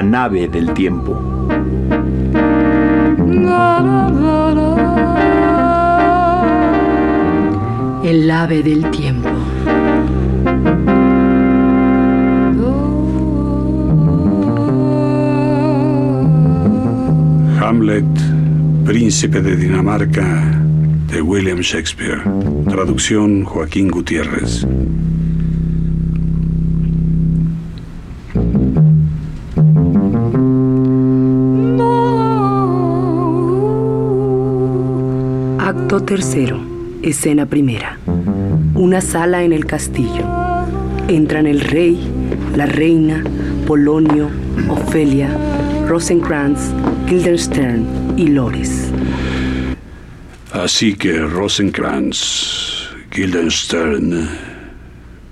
La nave del tiempo. El ave del tiempo. Hamlet, Príncipe de Dinamarca, de William Shakespeare. Traducción Joaquín Gutiérrez. Tercero, escena primera. Una sala en el castillo. Entran el rey, la reina, Polonio, Ofelia, Rosencrantz, Guildenstern y Lores. Así que Rosencrantz, Guildenstern,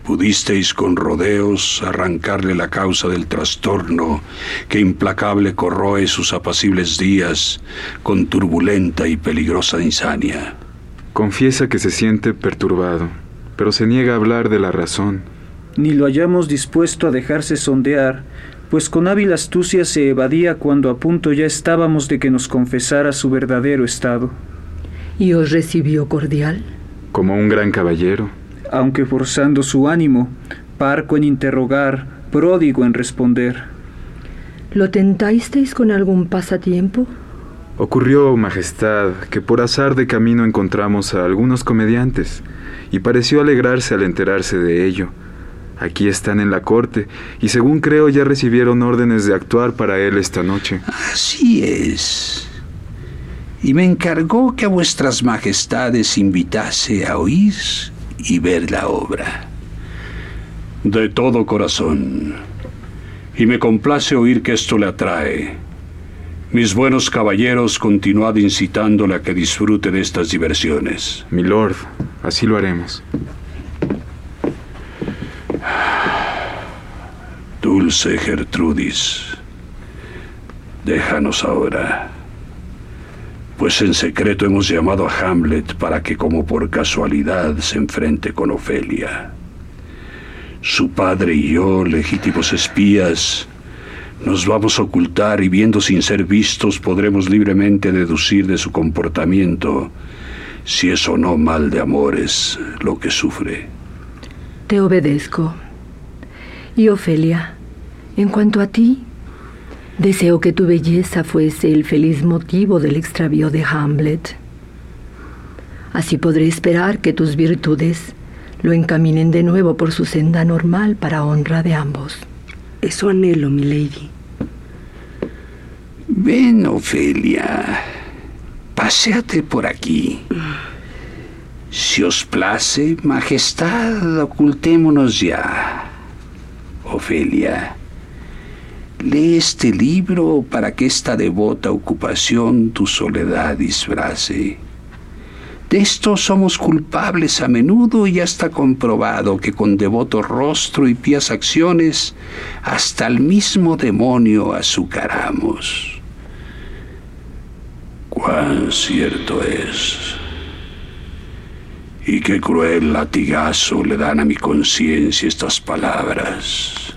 pudisteis con rodeos arrancarle la causa del trastorno que implacable corroe sus apacibles días con turbulenta y peligrosa insania. Confiesa que se siente perturbado, pero se niega a hablar de la razón. Ni lo hallamos dispuesto a dejarse sondear, pues con hábil astucia se evadía cuando a punto ya estábamos de que nos confesara su verdadero estado. ¿Y os recibió cordial? Como un gran caballero. Aunque forzando su ánimo, parco en interrogar, pródigo en responder. ¿Lo tentasteis con algún pasatiempo? Ocurrió, Majestad, que por azar de camino encontramos a algunos comediantes, y pareció alegrarse al enterarse de ello. Aquí están en la corte, y según creo ya recibieron órdenes de actuar para él esta noche. Así es. Y me encargó que a vuestras majestades invitase a oír y ver la obra. De todo corazón. Y me complace oír que esto le atrae. Mis buenos caballeros, continuad incitándole a que disfrute de estas diversiones. Milord, así lo haremos. Dulce Gertrudis, déjanos ahora, pues en secreto hemos llamado a Hamlet para que como por casualidad se enfrente con Ofelia. Su padre y yo, legítimos espías, nos vamos a ocultar y viendo sin ser vistos podremos libremente deducir de su comportamiento si es o no mal de amores lo que sufre. Te obedezco. Y Ofelia, en cuanto a ti, deseo que tu belleza fuese el feliz motivo del extravío de Hamlet. Así podré esperar que tus virtudes lo encaminen de nuevo por su senda normal para honra de ambos. Eso anhelo, mi lady. Ven, Ofelia. Paseate por aquí. Si os place, majestad, ocultémonos ya. Ofelia, lee este libro para que esta devota ocupación tu soledad disfrace. De esto somos culpables a menudo y ya está comprobado que con devoto rostro y pías acciones hasta el mismo demonio azucaramos. Cuán cierto es. Y qué cruel latigazo le dan a mi conciencia estas palabras.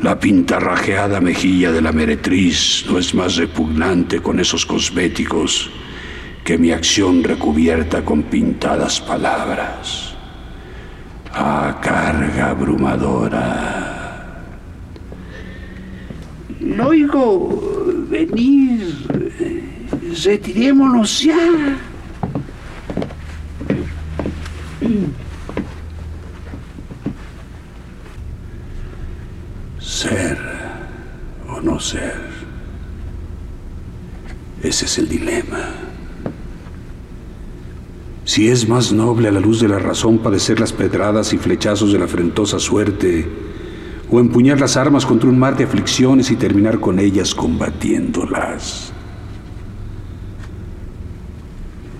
La pintarrajeada mejilla de la meretriz no es más repugnante con esos cosméticos que mi acción recubierta con pintadas palabras. Ah, carga abrumadora. No oigo venir. Retirémonos ya. Ser o no ser. Ese el dilema. Si es más noble a la luz de la razón padecer las pedradas y flechazos de la afrentosa suerte, o empuñar las armas contra un mar de aflicciones y terminar con ellas combatiéndolas.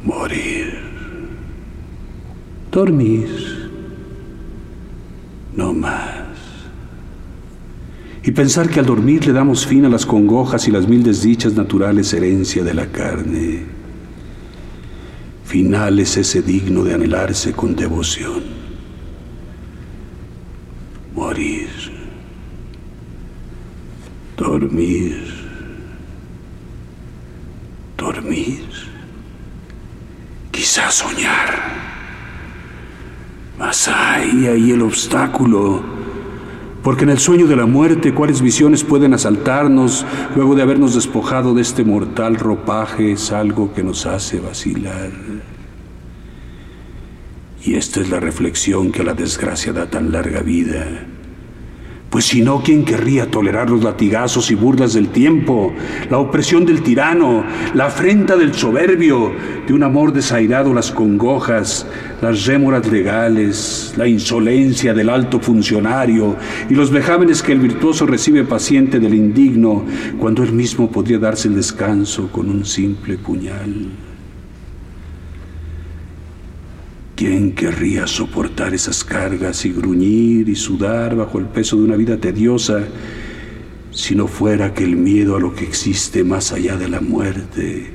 Morir. Dormir. No más. Y pensar que al dormir le damos fin a las congojas y las mil desdichas naturales herencia de la carne. Final es ese digno de anhelarse con devoción. Morir. Dormir. Dormir. Quizás soñar. Mas hay ahí el obstáculo. Porque en el sueño de la muerte, ¿cuáles visiones pueden asaltarnos luego de habernos despojado de este mortal ropaje? Es algo que nos hace vacilar. Y esta es la reflexión que a la desgracia da tan larga vida. Pues si no, ¿quién querría tolerar los latigazos y burlas del tiempo, la opresión del tirano, la afrenta del soberbio, de un amor desairado, las congojas, las rémoras legales, la insolencia del alto funcionario y los vejámenes que el virtuoso recibe paciente del indigno, cuando él mismo podría darse el descanso con un simple puñal? ¿Quién querría soportar esas cargas y gruñir y sudar bajo el peso de una vida tediosa si no fuera que el miedo a lo que existe más allá de la muerte,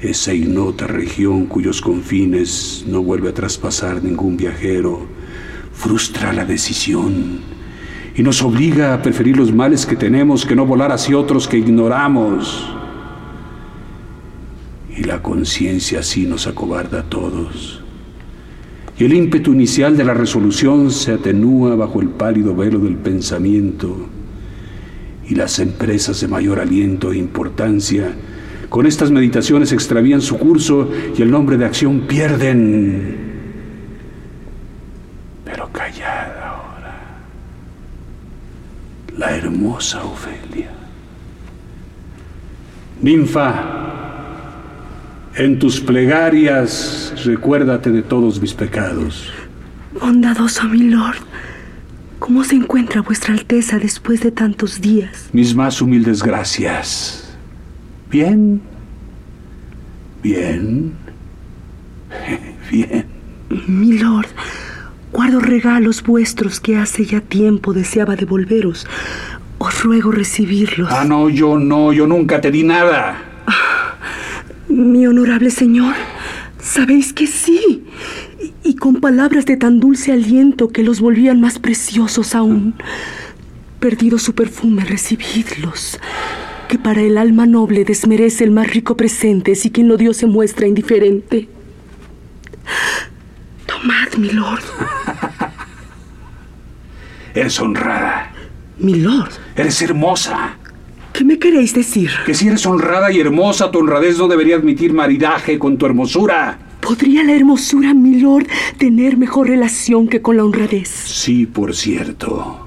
esa ignota región cuyos confines no vuelve a traspasar ningún viajero, frustra la decisión y nos obliga a preferir los males que tenemos que no volar hacia otros que ignoramos? Y la conciencia así nos acobarda a todos el ímpetu inicial de la resolución se atenúa bajo el pálido velo del pensamiento y las empresas de mayor aliento e importancia con estas meditaciones extravían su curso y el nombre de acción pierden. Pero callada ahora, la hermosa Ofelia. Ninfa, en tus plegarias recuérdate de todos mis pecados. Bondadoso mi lord, ¿cómo se encuentra vuestra Alteza después de tantos días? Mis más humildes gracias. Bien. Bien. Bien. Mi lord, guardo regalos vuestros que hace ya tiempo deseaba devolveros. Os ruego recibirlos. Ah, no, yo no, yo nunca te di nada. Mi honorable señor, sabéis que sí. Y, con palabras de tan dulce aliento que los volvían más preciosos aún. Perdido su perfume, recibidlos. Que para el alma noble desmerece el más rico presente si quien lo dio se muestra indiferente. Tomad, mi lord. Eres honrada. Mi lord. Eres hermosa. ¿Qué me queréis decir? Que si eres honrada y hermosa, tu honradez no debería admitir maridaje con tu hermosura. ¿Podría la hermosura, mi lord, tener mejor relación que con la honradez? Sí, por cierto.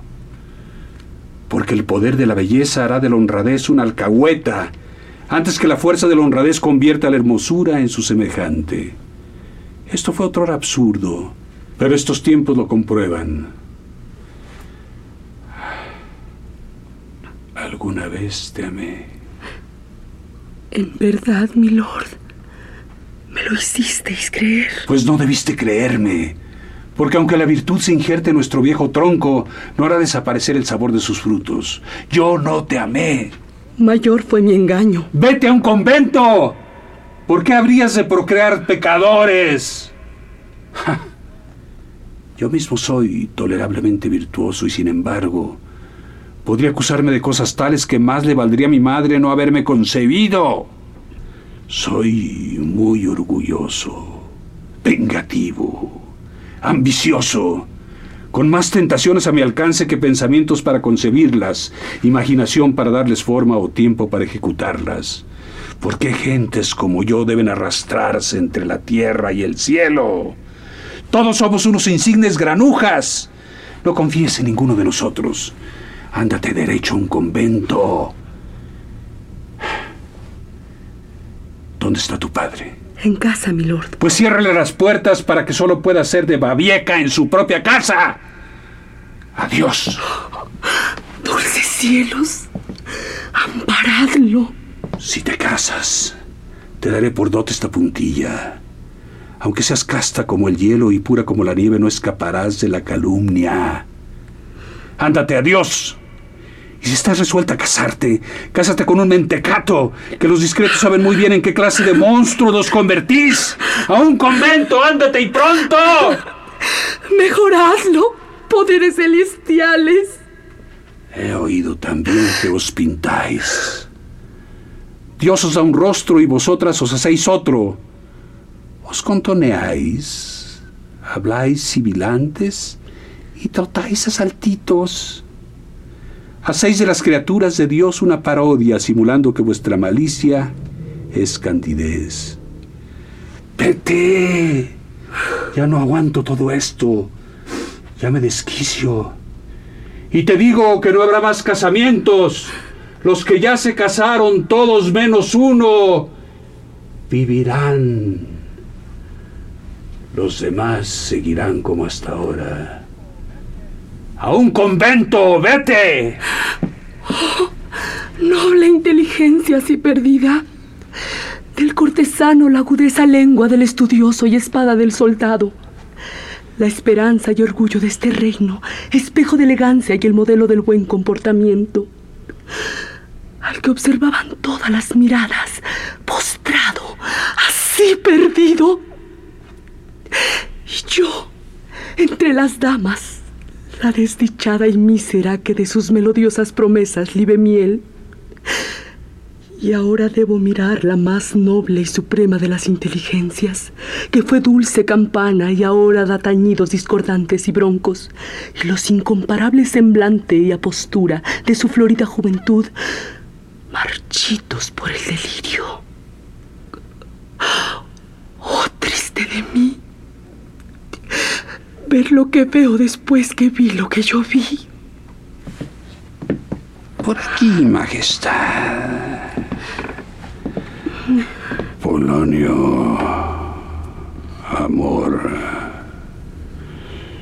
Porque el poder de la belleza hará de la honradez una alcahueta, antes que la fuerza de la honradez convierta la hermosura en su semejante. Esto fue otro absurdo, pero estos tiempos lo comprueban. Alguna vez te amé. En verdad, mi lord. Me lo hicisteis creer. Pues no debiste creerme. Porque aunque la virtud se injerte en nuestro viejo tronco, no hará desaparecer el sabor de sus frutos. Yo no te amé. Mayor fue mi engaño. ¡Vete a un convento! ¿Por qué habrías de procrear pecadores? Yo mismo soy tolerablemente virtuoso y sin embargo Podría acusarme de cosas tales que más le valdría a mi madre no haberme concebido. Soy muy orgulloso, vengativo, ambicioso, con más tentaciones a mi alcance que pensamientos para concebirlas, imaginación para darles forma o tiempo para ejecutarlas. ¿Por qué gentes como yo deben arrastrarse entre la tierra y el cielo? Todos somos unos insignes granujas. No confíes en ninguno de nosotros. Ándate derecho a un convento. ¿Dónde está tu padre? En casa, mi lord. Pues ciérrele las puertas para que solo pueda ser de babieca en su propia casa. Adiós. Dulces cielos, amparadlo. Si te casas, te daré por dote esta puntilla. Aunque seas casta como el hielo y pura como la nieve, no escaparás de la calumnia. Ándate, adiós. Y si estás resuelta a casarte, cásate con un mentecato, que los discretos saben muy bien en qué clase de monstruo los convertís. A un convento, ándate y pronto. Mejoradlo, poderes celestiales. He oído también que os pintáis. Dios os da un rostro y vosotras os hacéis otro. Os contoneáis, habláis sibilantes y trotáis a saltitos. Hacéis de las criaturas de Dios una parodia, simulando que vuestra malicia es candidez. ¡Vete! Ya no aguanto todo esto. Ya me desquicio. Y te digo que no habrá más casamientos. Los que ya se casaron, todos menos uno, vivirán. Los demás seguirán como hasta ahora. ¡A un convento! ¡Vete! Oh, noble inteligencia así perdida. Del cortesano la agudeza lengua del estudioso y espada del soldado. La esperanza y orgullo de este reino, espejo de elegancia y el modelo del buen comportamiento. Al que observaban todas las miradas, postrado, así perdido. Y yo, entre las damas, la desdichada y mísera que de sus melodiosas promesas libe miel. Y ahora debo mirar la más noble y suprema de las inteligencias, que fue dulce campana y ahora da tañidos discordantes y broncos, y los incomparables semblante y apostura de su florida juventud, marchitos por el delirio. Oh, triste de mí, ver lo que veo después que vi lo que yo vi. Por aquí, Majestad. Polonio, amor,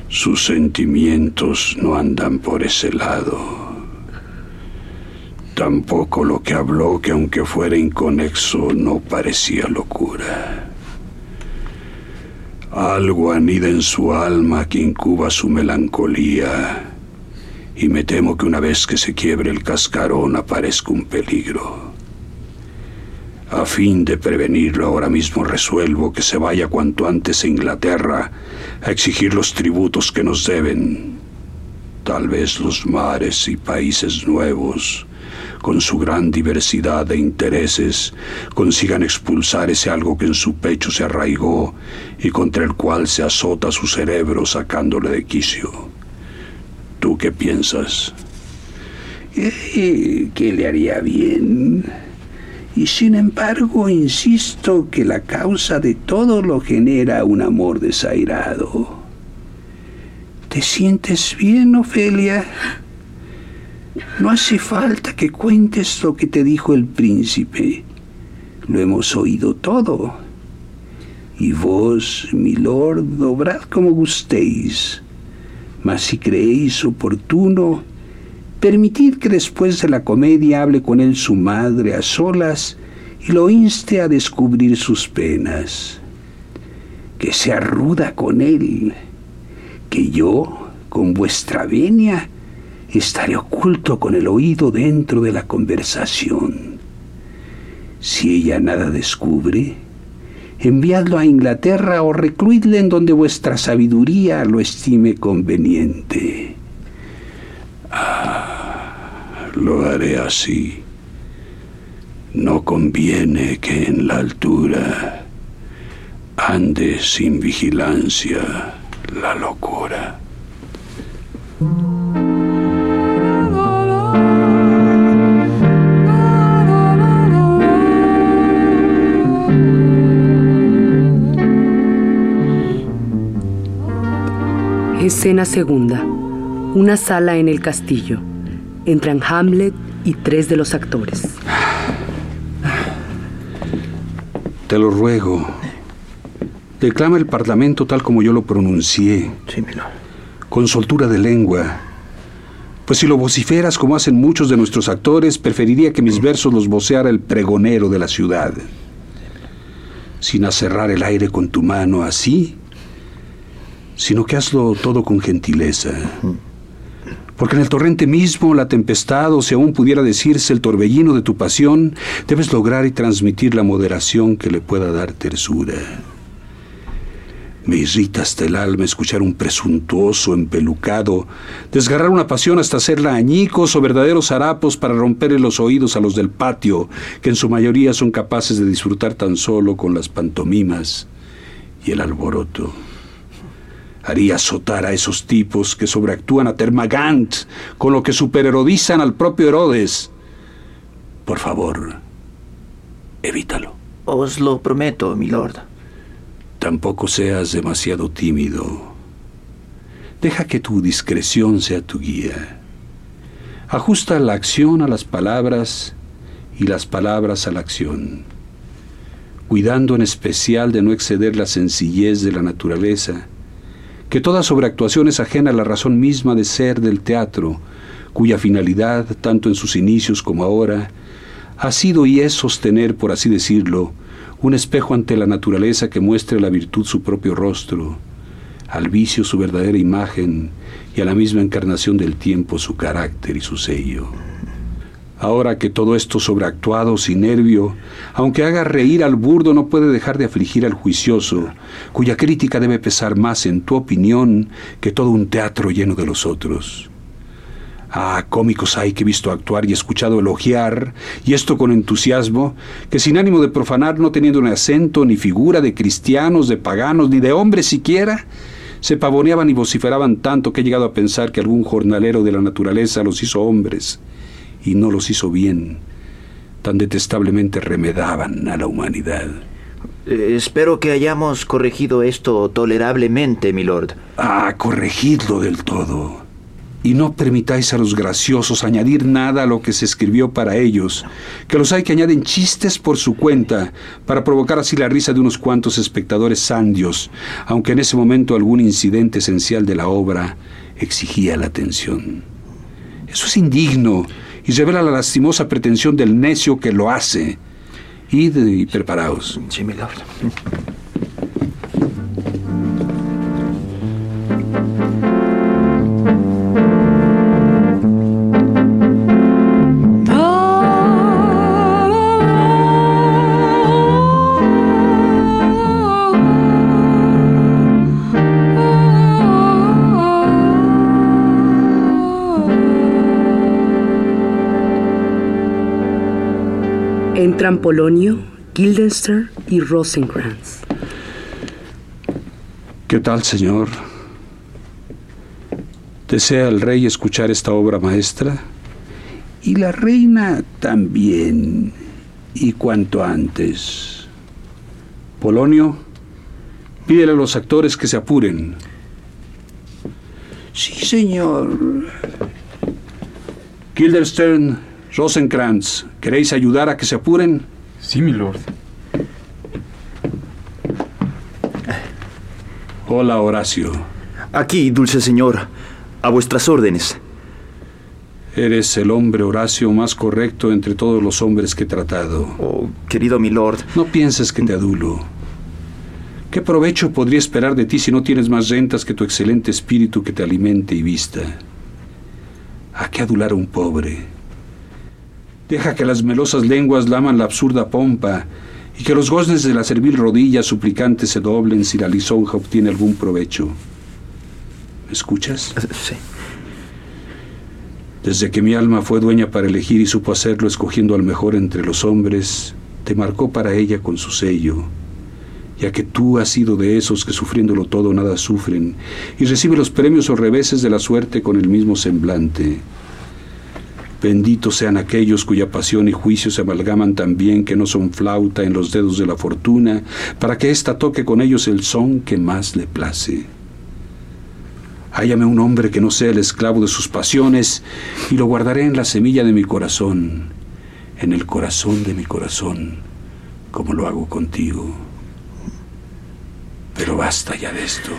sus sentimientos no andan por ese lado. Tampoco lo que habló, que aunque fuera inconexo, no parecía locura. Algo anida en su alma que incuba su melancolía, y me temo que una vez que se quiebre el cascarón aparezca un peligro. A fin de prevenirlo, ahora mismo resuelvo que se vaya cuanto antes a Inglaterra a exigir los tributos que nos deben. Tal vez los mares y países nuevos, con su gran diversidad de intereses, consigan expulsar ese algo que en su pecho se arraigó y contra el cual se azota su cerebro sacándole de quicio. ¿Tú qué piensas? ¿Qué le haría bien? Y sin embargo, insisto que la causa de todo lo genera un amor desairado. ¿Te sientes bien, Ofelia? No hace falta que cuentes lo que te dijo el príncipe. Lo hemos oído todo. Y vos, mi lord, obrad como gustéis. Mas si creéis oportuno, permitid que después de la comedia hable con él su madre a solas y lo inste a descubrir sus penas. Que sea ruda con él, que yo, con vuestra venia, estaré oculto con el oído dentro de la conversación. Si ella nada descubre, enviadlo a Inglaterra o recluidle en donde vuestra sabiduría lo estime conveniente. Ah, lo haré así. No conviene que en la altura ande sin vigilancia la locura. Escena segunda. Una sala en el castillo. Entran Hamlet y tres de los actores. Te lo ruego, Declama el Parlamento tal como yo lo pronuncié. Sí, Milord. Con soltura de lengua. Pues si lo vociferas como hacen muchos de nuestros actores, preferiría que mis versos los voceara el pregonero de la ciudad. Sin acerrar el aire con tu mano así, sino que hazlo todo con gentileza. Porque en el torrente mismo, la tempestad, o si aún pudiera decirse el torbellino de tu pasión, debes lograr y transmitir la moderación que le pueda dar tersura. Me irrita hasta el alma escuchar un presuntuoso, empelucado, desgarrar una pasión hasta hacerla añicos o verdaderos harapos para romperle los oídos a los del patio, que en su mayoría son capaces de disfrutar tan solo con las pantomimas y el alboroto. Haría azotar a esos tipos que sobreactúan a Termagant, con lo que superherodizan al propio Herodes. Por favor, evítalo. Os lo prometo, milord. Tampoco seas demasiado tímido. Deja que tu discreción sea tu guía. Ajusta la acción a las palabras y las palabras a la acción, cuidando en especial de no exceder la sencillez de la naturaleza, que toda sobreactuación es ajena a la razón misma de ser del teatro, cuya finalidad, tanto en sus inicios como ahora, ha sido y es sostener, por así decirlo, un espejo ante la naturaleza que muestre a la virtud su propio rostro, al vicio su verdadera imagen y a la misma encarnación del tiempo su carácter y su sello. Ahora que todo esto sobreactuado, sin nervio, aunque haga reír al burdo, no puede dejar de afligir al juicioso, cuya crítica debe pesar más en tu opinión que todo un teatro lleno de los otros. Ah, cómicos hay que he visto actuar y escuchado elogiar, y esto con entusiasmo, que sin ánimo de profanar, no teniendo ni acento ni figura de cristianos, de paganos, ni de hombres siquiera, se pavoneaban y vociferaban tanto que he llegado a pensar que algún jornalero de la naturaleza los hizo hombres, y no los hizo bien. Tan detestablemente remedaban a la humanidad. Eh, espero que hayamos corregido esto tolerablemente, milord. Ah, corregidlo del todo y no permitáis a los graciosos añadir nada a lo que se escribió para ellos, que los hay que añaden chistes por su cuenta, para provocar así la risa de unos cuantos espectadores sandios, aunque en ese momento algún incidente esencial de la obra exigía la atención. Eso es indigno y revela la lastimosa pretensión del necio que lo hace. Id y preparaos. Sí. Entran Polonio, Guildenstern y Rosencrantz. ¿Qué tal, señor? ¿Desea el rey escuchar esta obra maestra? Y la reina también, y cuanto antes. Polonio, pídele a los actores que se apuren. Sí, señor. Guildenstern, Rosencrantz, ¿queréis ayudar a que se apuren? Sí, mi lord. Hola, Horacio. Aquí, dulce señor, a vuestras órdenes. Eres el hombre, Horacio, más correcto entre todos los hombres que he tratado. Oh, querido milord. No pienses que te adulo. ¿Qué provecho podría esperar de ti si no tienes más rentas que tu excelente espíritu que te alimente y vista? ¿A qué adular a un pobre? Deja que las melosas lenguas laman la absurda pompa y que los goznes de la servil rodilla suplicante se doblen si la lisonja obtiene algún provecho. ¿Me escuchas? Sí. Desde que mi alma fue dueña para elegir y supo hacerlo escogiendo al mejor entre los hombres, te marcó para ella con su sello, ya que tú has sido de esos que sufriéndolo todo nada sufren y recibe los premios o reveses de la suerte con el mismo semblante. Benditos sean aquellos cuya pasión y juicio se amalgaman tan bien que no son flauta en los dedos de la fortuna, para que ésta toque con ellos el son que más le place. Hállame un hombre que no sea el esclavo de sus pasiones, y lo guardaré en la semilla de mi corazón, en el corazón de mi corazón, como lo hago contigo. Pero basta ya de esto.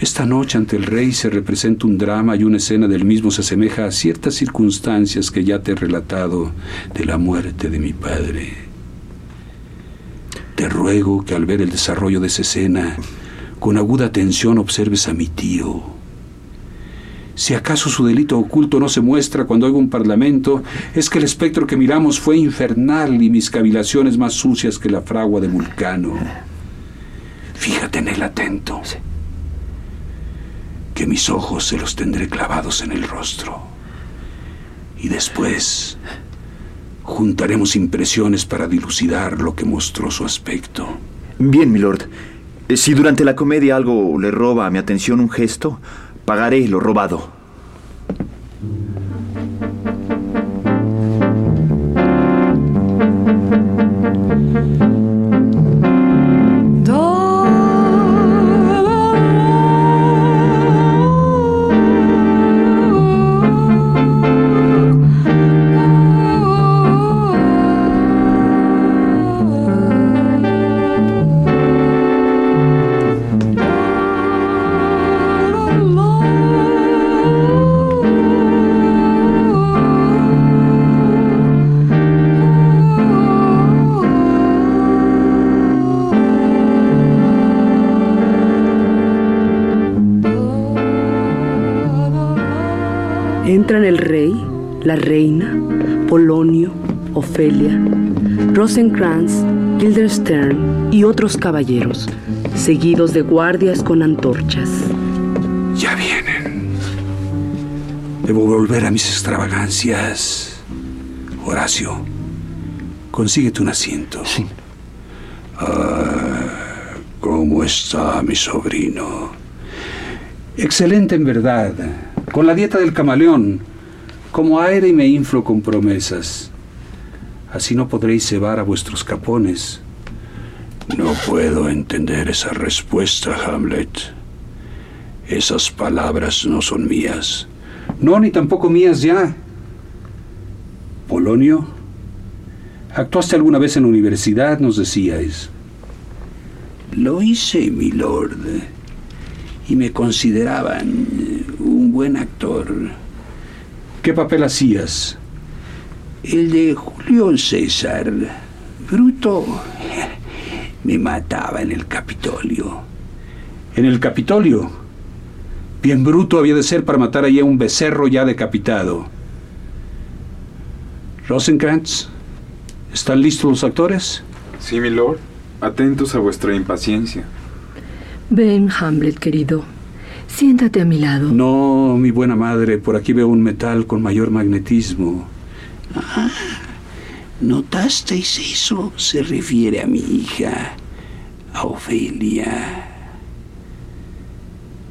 Esta noche ante el rey se representa un drama y una escena del mismo se asemeja a ciertas circunstancias que ya te he relatado de la muerte de mi padre. Te ruego que al ver el desarrollo de esa escena, con aguda atención observes a mi tío. Si acaso su delito oculto no se muestra cuando oigo un parlamento, es que el espectro que miramos fue infernal y mis cavilaciones más sucias que la fragua de Vulcano. Fíjate en él atento que mis ojos se los tendré clavados en el rostro. Y después juntaremos impresiones para dilucidar lo que mostró su aspecto. Bien, milord. Eh, si durante la comedia algo le roba a mi atención un gesto, pagaré lo robado. Entran el rey, la reina, Polonio, Ofelia, Rosencrantz, Guildenstern y otros caballeros, seguidos de guardias con antorchas. Ya vienen. Debo volver a mis extravagancias. Horacio, consíguete un asiento. Sí. Ah, ¿Cómo está mi sobrino? Excelente en verdad. Con la dieta del camaleón. Como aire y me inflo con promesas. Así no podréis cebar a vuestros capones. No puedo entender esa respuesta, Hamlet. Esas palabras no son mías. No, ni tampoco mías ya. Polonio, ¿actuaste alguna vez en la universidad? Nos decíais. Lo hice, mi lord. Y me consideraban un buen actor. ¿Qué papel hacías? El de Julio César. Bruto me mataba en el Capitolio. ¿En el Capitolio? Bien bruto había de ser para matar allí a un becerro ya decapitado. Rosencrantz, ¿están listos los actores? Sí, mi lord. Atentos a vuestra impaciencia. Ven, Hamlet, querido. Siéntate a mi lado. No, mi buena madre, por aquí veo un metal con mayor magnetismo. Ah, ¿notasteis eso? Se refiere a mi hija, a Ofelia.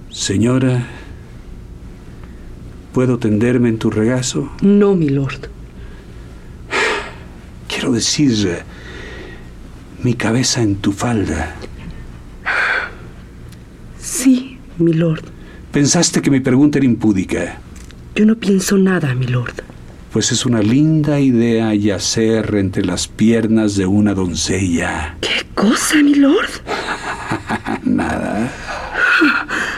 Señora, ¿puedo tenderme en tu regazo? No, mi lord. Quiero decir, mi cabeza en tu falda. Sí, mi lord. Pensaste que mi pregunta era impúdica. Yo no pienso nada, mi lord. Pues es una linda idea yacer entre las piernas de una doncella. ¿Qué cosa, mi lord? Nada.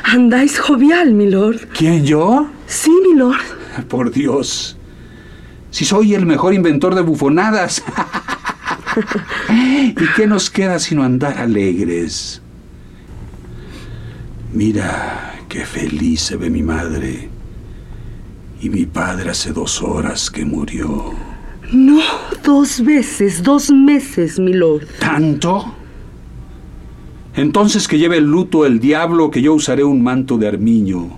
Andáis jovial, mi lord. ¿Quién, yo? Sí, mi lord. Por Dios. Si soy el mejor inventor de bufonadas. ¿Y qué nos queda sino andar alegres? Mira qué feliz se ve mi madre. Y mi padre hace dos horas que murió. No, dos veces, dos meses, mi lord. ¿Tanto? Entonces que lleve el luto el diablo, que yo usaré un manto de armiño.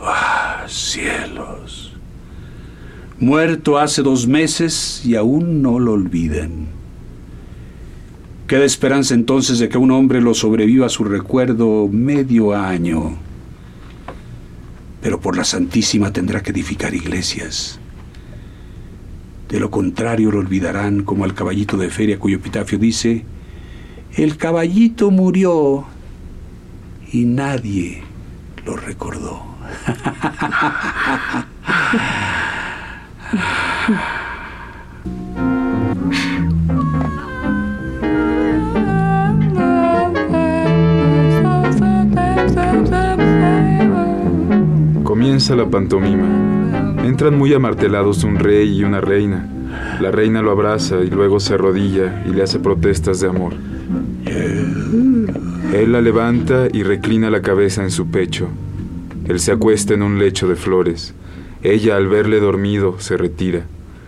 ¡Ah, cielos! Muerto hace dos meses y aún no lo olviden. Queda esperanza entonces de que un hombre lo sobreviva a su recuerdo medio año. Pero por la Santísima tendrá que edificar iglesias. De lo contrario lo olvidarán como al caballito de feria cuyo epitafio dice, el caballito murió y nadie lo recordó. Comienza la pantomima. Entran muy amartelados un rey y una reina. La reina lo abraza y luego se arrodilla y le hace protestas de amor. Él la levanta y reclina la cabeza en su pecho. Él se acuesta en un lecho de flores. Ella, al verle dormido, se retira.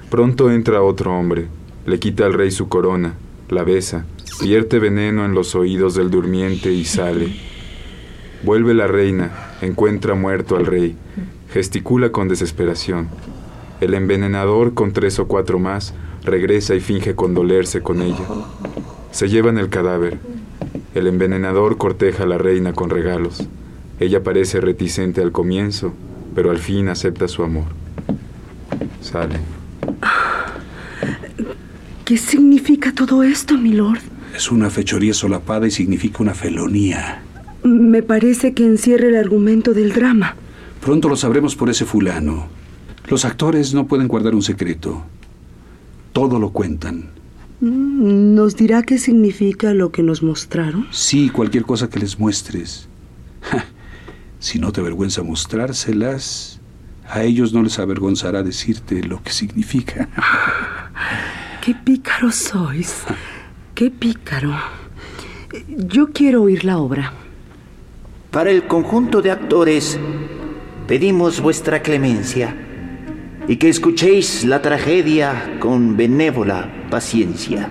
Pronto entra otro hombre. Le quita al rey su corona, la besa, vierte veneno en los oídos del durmiente y sale. Vuelve la reina, encuentra muerto al rey, gesticula con desesperación. El envenenador, con tres o cuatro más, regresa y finge condolerse con ella. Se llevan el cadáver. El envenenador corteja a la reina con regalos. Ella parece reticente al comienzo, pero al fin acepta su amor. Sale. ¿Qué significa todo esto, mi lord? Es una fechoría solapada y significa una felonía. Me parece que encierra el argumento del drama. Pronto lo sabremos por ese fulano. Los actores no pueden guardar un secreto. Todo lo cuentan. ¿Nos dirá qué significa lo que nos mostraron? Sí, cualquier cosa que les muestres. si no te avergüenza mostrárselas, a ellos no les avergonzará decirte lo que significa. ¡Qué pícaro sois! ¡Qué pícaro! Yo quiero oír la obra. Para el conjunto de actores, pedimos vuestra clemencia y que escuchéis la tragedia con benévola paciencia.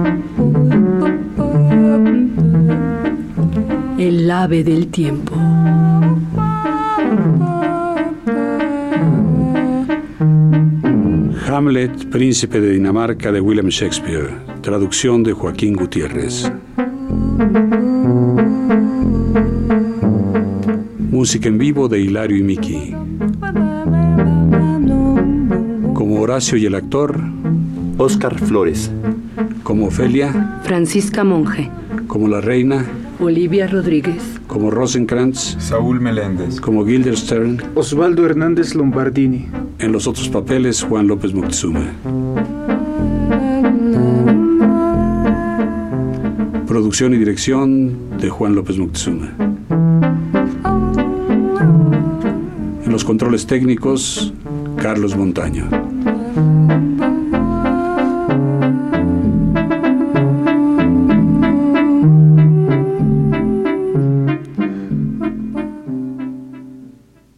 El ave del tiempo. Hamlet, príncipe de Dinamarca de William Shakespeare. Traducción de Joaquín Gutiérrez. Música en vivo de Hilario y Miki. Como Horacio y el actor, Oscar Flores. como Ofelia, Francisca Monge, como la reina, Olivia Rodríguez. como Rosencrantz, Saúl Meléndez. como Guildenstern, Osvaldo Hernández Lombardini. en los otros papeles Juan López Moctezuma. Producción y dirección de Juan López Moctezuma. En los controles técnicos, Carlos Montaño.